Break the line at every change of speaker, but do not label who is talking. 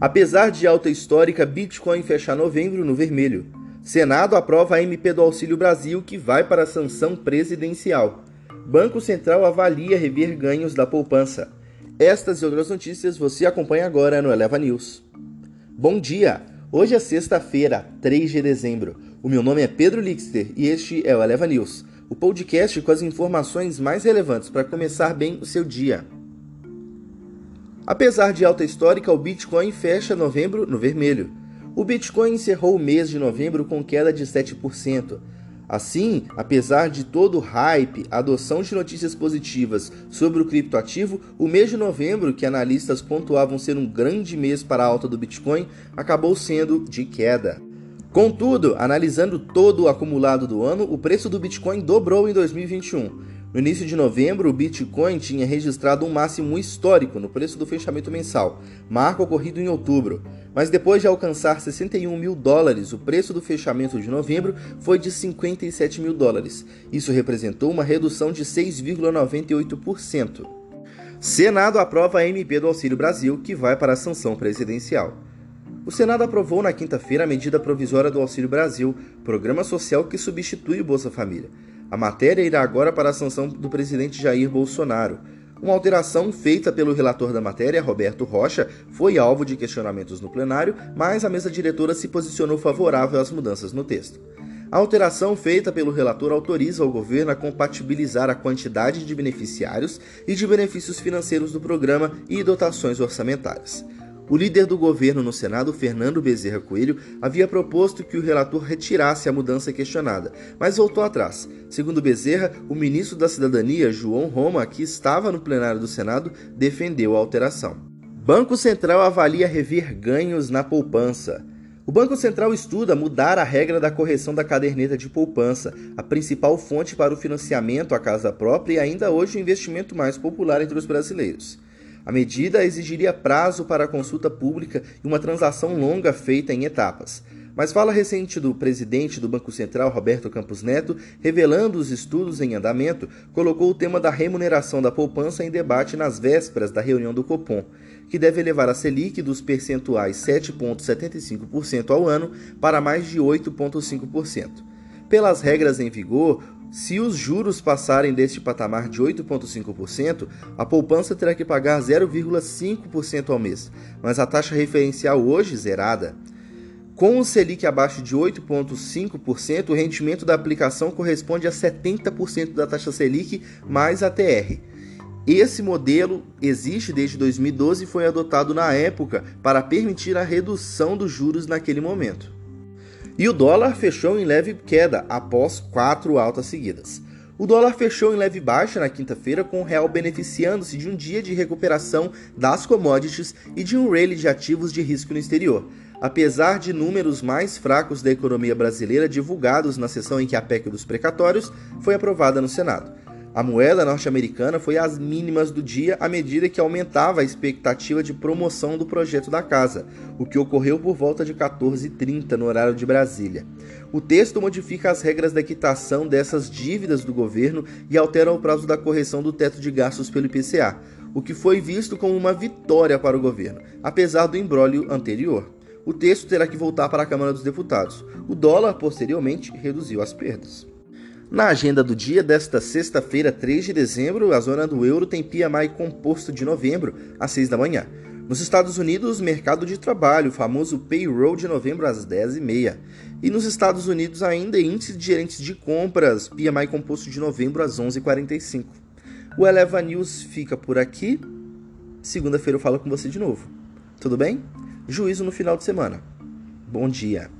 Apesar de alta histórica, Bitcoin fecha novembro no vermelho. Senado aprova a MP do Auxílio Brasil que vai para a sanção presidencial. Banco Central avalia rever ganhos da poupança. Estas e outras notícias você acompanha agora no Eleva News. Bom dia! Hoje é sexta-feira, 3 de dezembro. O meu nome é Pedro Lixter e este é o Eleva News, o podcast com as informações mais relevantes para começar bem o seu dia. Apesar de alta histórica, o Bitcoin fecha novembro no vermelho. O Bitcoin encerrou o mês de novembro com queda de 7%. Assim, apesar de todo o hype, adoção de notícias positivas sobre o criptoativo, o mês de novembro, que analistas pontuavam ser um grande mês para a alta do Bitcoin, acabou sendo de queda. Contudo, analisando todo o acumulado do ano, o preço do Bitcoin dobrou em 2021. No início de novembro, o Bitcoin tinha registrado um máximo histórico no preço do fechamento mensal, marco ocorrido em outubro. Mas depois de alcançar 61 mil dólares, o preço do fechamento de novembro foi de 57 mil dólares. Isso representou uma redução de 6,98%. Senado aprova a MP do Auxílio Brasil, que vai para a sanção presidencial. O Senado aprovou na quinta-feira a medida provisória do Auxílio Brasil, programa social que substitui o Bolsa Família. A matéria irá agora para a sanção do presidente Jair Bolsonaro. Uma alteração feita pelo relator da matéria, Roberto Rocha, foi alvo de questionamentos no plenário, mas a mesa diretora se posicionou favorável às mudanças no texto. A alteração feita pelo relator autoriza o governo a compatibilizar a quantidade de beneficiários e de benefícios financeiros do programa e dotações orçamentárias. O líder do governo no Senado, Fernando Bezerra Coelho, havia proposto que o relator retirasse a mudança questionada, mas voltou atrás. Segundo Bezerra, o ministro da Cidadania, João Roma, que estava no plenário do Senado, defendeu a alteração. Banco Central avalia rever ganhos na poupança. O Banco Central estuda mudar a regra da correção da caderneta de poupança, a principal fonte para o financiamento à casa própria e ainda hoje o investimento mais popular entre os brasileiros. A medida exigiria prazo para a consulta pública e uma transação longa feita em etapas. Mas fala recente do presidente do Banco Central, Roberto Campos Neto, revelando os estudos em andamento, colocou o tema da remuneração da poupança em debate nas vésperas da reunião do Copom, que deve elevar a Selic dos percentuais 7,75% ao ano para mais de 8,5%. Pelas regras em vigor, se os juros passarem deste patamar de 8,5%, a poupança terá que pagar 0,5% ao mês, mas a taxa referencial hoje zerada. Com o Selic abaixo de 8,5%, o rendimento da aplicação corresponde a 70% da taxa Selic mais a TR. Esse modelo existe desde 2012 e foi adotado na época para permitir a redução dos juros naquele momento. E o dólar fechou em leve queda após quatro altas seguidas. O dólar fechou em leve baixa na quinta-feira, com o real beneficiando-se de um dia de recuperação das commodities e de um rally de ativos de risco no exterior. Apesar de números mais fracos da economia brasileira divulgados na sessão em que a PEC dos precatórios foi aprovada no Senado. A moeda norte-americana foi às mínimas do dia à medida que aumentava a expectativa de promoção do projeto da casa, o que ocorreu por volta de 14h30 no horário de Brasília. O texto modifica as regras da quitação dessas dívidas do governo e altera o prazo da correção do teto de gastos pelo IPCA, o que foi visto como uma vitória para o governo, apesar do embrólio anterior. O texto terá que voltar para a Câmara dos Deputados. O dólar, posteriormente, reduziu as perdas. Na agenda do dia desta sexta-feira, 3 de dezembro, a zona do euro tem PMI composto de novembro, às 6 da manhã. Nos Estados Unidos, mercado de trabalho, famoso payroll de novembro às 10h30. E nos Estados Unidos ainda, índice de gerentes de compras, PMI composto de novembro às 11h45. O Eleva News fica por aqui. Segunda-feira eu falo com você de novo. Tudo bem? Juízo no final de semana. Bom dia.